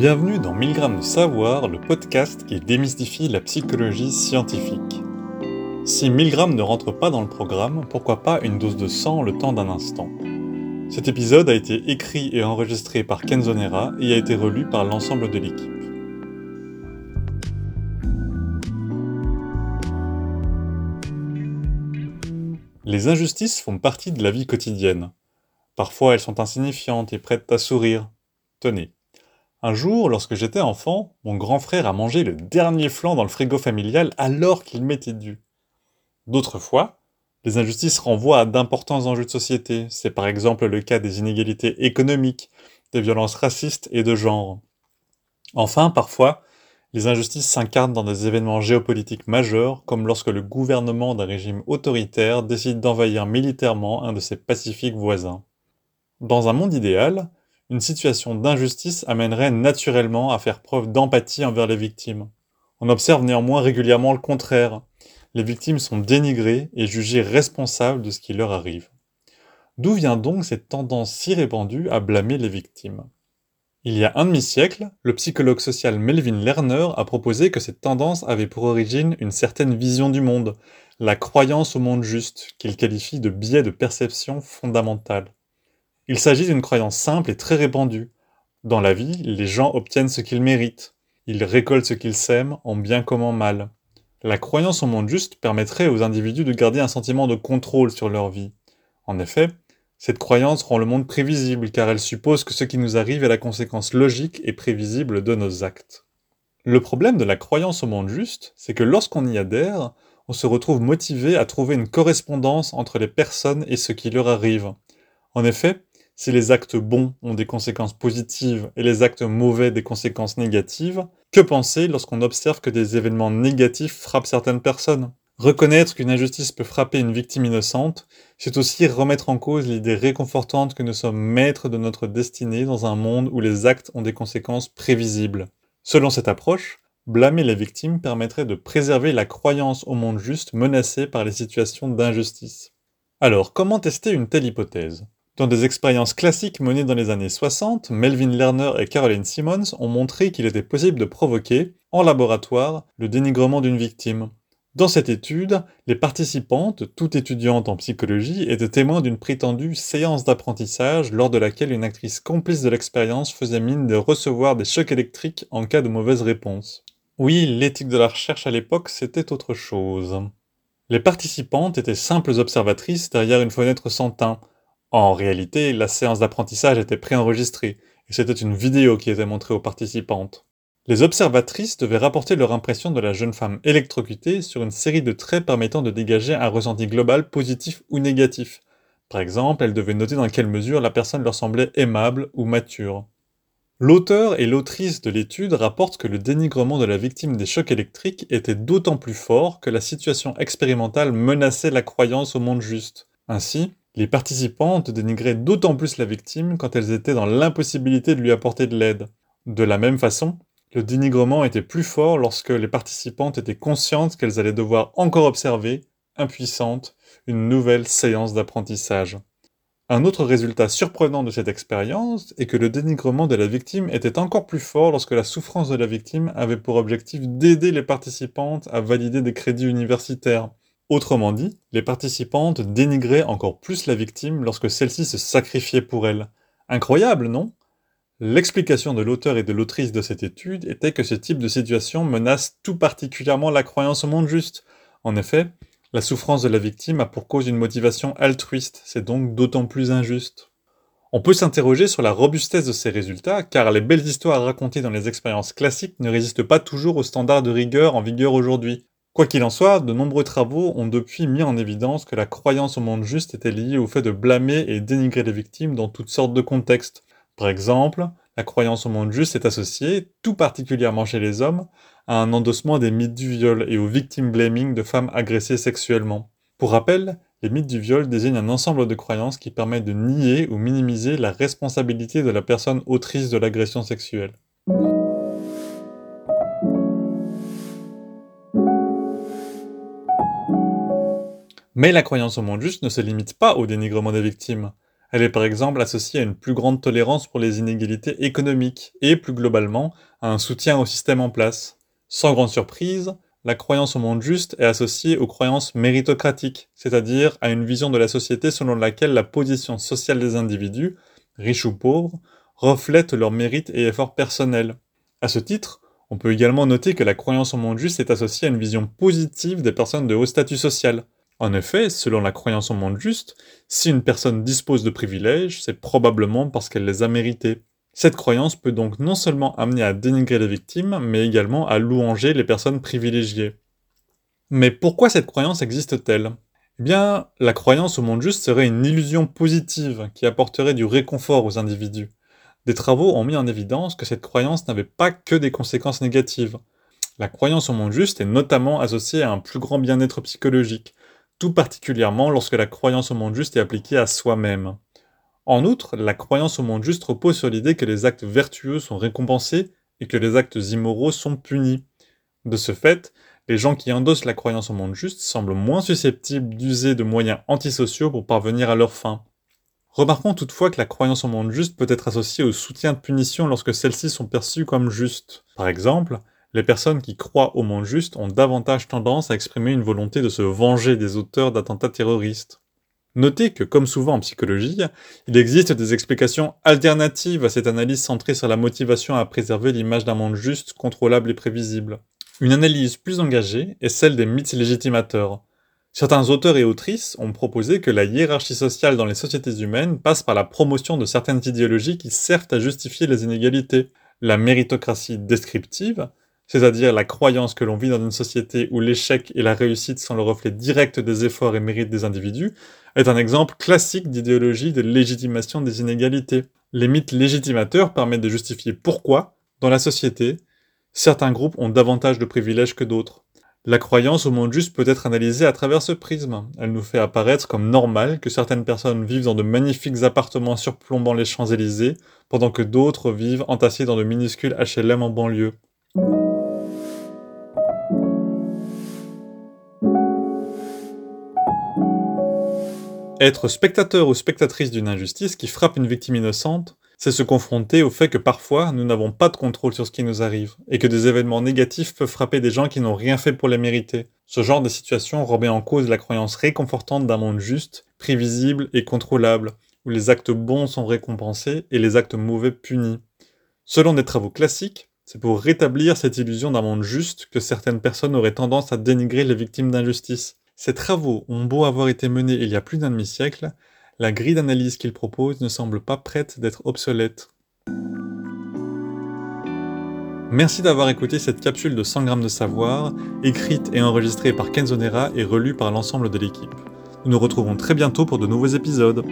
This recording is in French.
Bienvenue dans 1000 grammes de savoir, le podcast qui démystifie la psychologie scientifique. Si 1000 grammes ne rentre pas dans le programme, pourquoi pas une dose de sang le temps d'un instant? Cet épisode a été écrit et enregistré par Kenzo Nera et a été relu par l'ensemble de l'équipe. Les injustices font partie de la vie quotidienne. Parfois elles sont insignifiantes et prêtes à sourire. Tenez, un jour, lorsque j'étais enfant, mon grand frère a mangé le dernier flanc dans le frigo familial alors qu'il m'était dû. D'autres fois, les injustices renvoient à d'importants enjeux de société. C'est par exemple le cas des inégalités économiques, des violences racistes et de genre. Enfin, parfois, les injustices s'incarnent dans des événements géopolitiques majeurs, comme lorsque le gouvernement d'un régime autoritaire décide d'envahir militairement un de ses pacifiques voisins. Dans un monde idéal, une situation d'injustice amènerait naturellement à faire preuve d'empathie envers les victimes. On observe néanmoins régulièrement le contraire. Les victimes sont dénigrées et jugées responsables de ce qui leur arrive. D'où vient donc cette tendance si répandue à blâmer les victimes? Il y a un demi-siècle, le psychologue social Melvin Lerner a proposé que cette tendance avait pour origine une certaine vision du monde, la croyance au monde juste, qu'il qualifie de biais de perception fondamental. Il s'agit d'une croyance simple et très répandue. Dans la vie, les gens obtiennent ce qu'ils méritent. Ils récoltent ce qu'ils sèment, en bien comme en mal. La croyance au monde juste permettrait aux individus de garder un sentiment de contrôle sur leur vie. En effet, cette croyance rend le monde prévisible car elle suppose que ce qui nous arrive est la conséquence logique et prévisible de nos actes. Le problème de la croyance au monde juste, c'est que lorsqu'on y adhère, on se retrouve motivé à trouver une correspondance entre les personnes et ce qui leur arrive. En effet, si les actes bons ont des conséquences positives et les actes mauvais des conséquences négatives, que penser lorsqu'on observe que des événements négatifs frappent certaines personnes? Reconnaître qu'une injustice peut frapper une victime innocente, c'est aussi remettre en cause l'idée réconfortante que nous sommes maîtres de notre destinée dans un monde où les actes ont des conséquences prévisibles. Selon cette approche, blâmer les victimes permettrait de préserver la croyance au monde juste menacée par les situations d'injustice. Alors, comment tester une telle hypothèse? Dans des expériences classiques menées dans les années 60, Melvin Lerner et Caroline Simmons ont montré qu'il était possible de provoquer, en laboratoire, le dénigrement d'une victime. Dans cette étude, les participantes, toutes étudiantes en psychologie, étaient témoins d'une prétendue séance d'apprentissage lors de laquelle une actrice complice de l'expérience faisait mine de recevoir des chocs électriques en cas de mauvaise réponse. Oui, l'éthique de la recherche à l'époque, c'était autre chose. Les participantes étaient simples observatrices derrière une fenêtre sans teint, en réalité, la séance d'apprentissage était préenregistrée, et c'était une vidéo qui était montrée aux participantes. Les observatrices devaient rapporter leur impression de la jeune femme électrocutée sur une série de traits permettant de dégager un ressenti global positif ou négatif. Par exemple, elles devaient noter dans quelle mesure la personne leur semblait aimable ou mature. L'auteur et l'autrice de l'étude rapportent que le dénigrement de la victime des chocs électriques était d'autant plus fort que la situation expérimentale menaçait la croyance au monde juste. Ainsi, les participantes dénigraient d'autant plus la victime quand elles étaient dans l'impossibilité de lui apporter de l'aide. De la même façon, le dénigrement était plus fort lorsque les participantes étaient conscientes qu'elles allaient devoir encore observer, impuissantes, une nouvelle séance d'apprentissage. Un autre résultat surprenant de cette expérience est que le dénigrement de la victime était encore plus fort lorsque la souffrance de la victime avait pour objectif d'aider les participantes à valider des crédits universitaires. Autrement dit, les participantes dénigraient encore plus la victime lorsque celle-ci se sacrifiait pour elle. Incroyable, non? L'explication de l'auteur et de l'autrice de cette étude était que ce type de situation menace tout particulièrement la croyance au monde juste. En effet, la souffrance de la victime a pour cause une motivation altruiste, c'est donc d'autant plus injuste. On peut s'interroger sur la robustesse de ces résultats, car les belles histoires racontées dans les expériences classiques ne résistent pas toujours aux standards de rigueur en vigueur aujourd'hui. Quoi qu'il en soit, de nombreux travaux ont depuis mis en évidence que la croyance au monde juste était liée au fait de blâmer et dénigrer les victimes dans toutes sortes de contextes. Par exemple, la croyance au monde juste est associée, tout particulièrement chez les hommes, à un endossement des mythes du viol et au victim blaming de femmes agressées sexuellement. Pour rappel, les mythes du viol désignent un ensemble de croyances qui permettent de nier ou minimiser la responsabilité de la personne autrice de l'agression sexuelle. Mais la croyance au monde juste ne se limite pas au dénigrement des victimes. Elle est par exemple associée à une plus grande tolérance pour les inégalités économiques et plus globalement à un soutien au système en place. Sans grande surprise, la croyance au monde juste est associée aux croyances méritocratiques, c'est-à-dire à une vision de la société selon laquelle la position sociale des individus, riches ou pauvres, reflète leur mérite et efforts personnels. À ce titre, on peut également noter que la croyance au monde juste est associée à une vision positive des personnes de haut statut social. En effet, selon la croyance au monde juste, si une personne dispose de privilèges, c'est probablement parce qu'elle les a mérités. Cette croyance peut donc non seulement amener à dénigrer les victimes, mais également à louanger les personnes privilégiées. Mais pourquoi cette croyance existe-t-elle? Eh bien, la croyance au monde juste serait une illusion positive qui apporterait du réconfort aux individus. Des travaux ont mis en évidence que cette croyance n'avait pas que des conséquences négatives. La croyance au monde juste est notamment associée à un plus grand bien-être psychologique, tout particulièrement lorsque la croyance au monde juste est appliquée à soi-même. En outre, la croyance au monde juste repose sur l'idée que les actes vertueux sont récompensés et que les actes immoraux sont punis. De ce fait, les gens qui endossent la croyance au monde juste semblent moins susceptibles d'user de moyens antisociaux pour parvenir à leurs fins. Remarquons toutefois que la croyance au monde juste peut être associée au soutien de punition lorsque celles-ci sont perçues comme justes. Par exemple, les personnes qui croient au monde juste ont davantage tendance à exprimer une volonté de se venger des auteurs d'attentats terroristes. Notez que, comme souvent en psychologie, il existe des explications alternatives à cette analyse centrée sur la motivation à préserver l'image d'un monde juste, contrôlable et prévisible. Une analyse plus engagée est celle des mythes légitimateurs. Certains auteurs et autrices ont proposé que la hiérarchie sociale dans les sociétés humaines passe par la promotion de certaines idéologies qui servent à justifier les inégalités. La méritocratie descriptive, c'est-à-dire la croyance que l'on vit dans une société où l'échec et la réussite sont le reflet direct des efforts et mérites des individus, est un exemple classique d'idéologie de légitimation des inégalités. Les mythes légitimateurs permettent de justifier pourquoi, dans la société, certains groupes ont davantage de privilèges que d'autres. La croyance au monde juste peut être analysée à travers ce prisme. Elle nous fait apparaître comme normal que certaines personnes vivent dans de magnifiques appartements surplombant les Champs-Élysées, pendant que d'autres vivent entassés dans de minuscules HLM en banlieue. Être spectateur ou spectatrice d'une injustice qui frappe une victime innocente, c'est se confronter au fait que parfois nous n'avons pas de contrôle sur ce qui nous arrive, et que des événements négatifs peuvent frapper des gens qui n'ont rien fait pour les mériter. Ce genre de situation remet en cause la croyance réconfortante d'un monde juste, prévisible et contrôlable, où les actes bons sont récompensés et les actes mauvais punis. Selon des travaux classiques, c'est pour rétablir cette illusion d'un monde juste que certaines personnes auraient tendance à dénigrer les victimes d'injustice. Ces travaux ont beau avoir été menés il y a plus d'un demi-siècle, la grille d'analyse qu'ils proposent ne semble pas prête d'être obsolète. Merci d'avoir écouté cette capsule de 100 grammes de savoir, écrite et enregistrée par Kenzonera et relue par l'ensemble de l'équipe. Nous nous retrouvons très bientôt pour de nouveaux épisodes.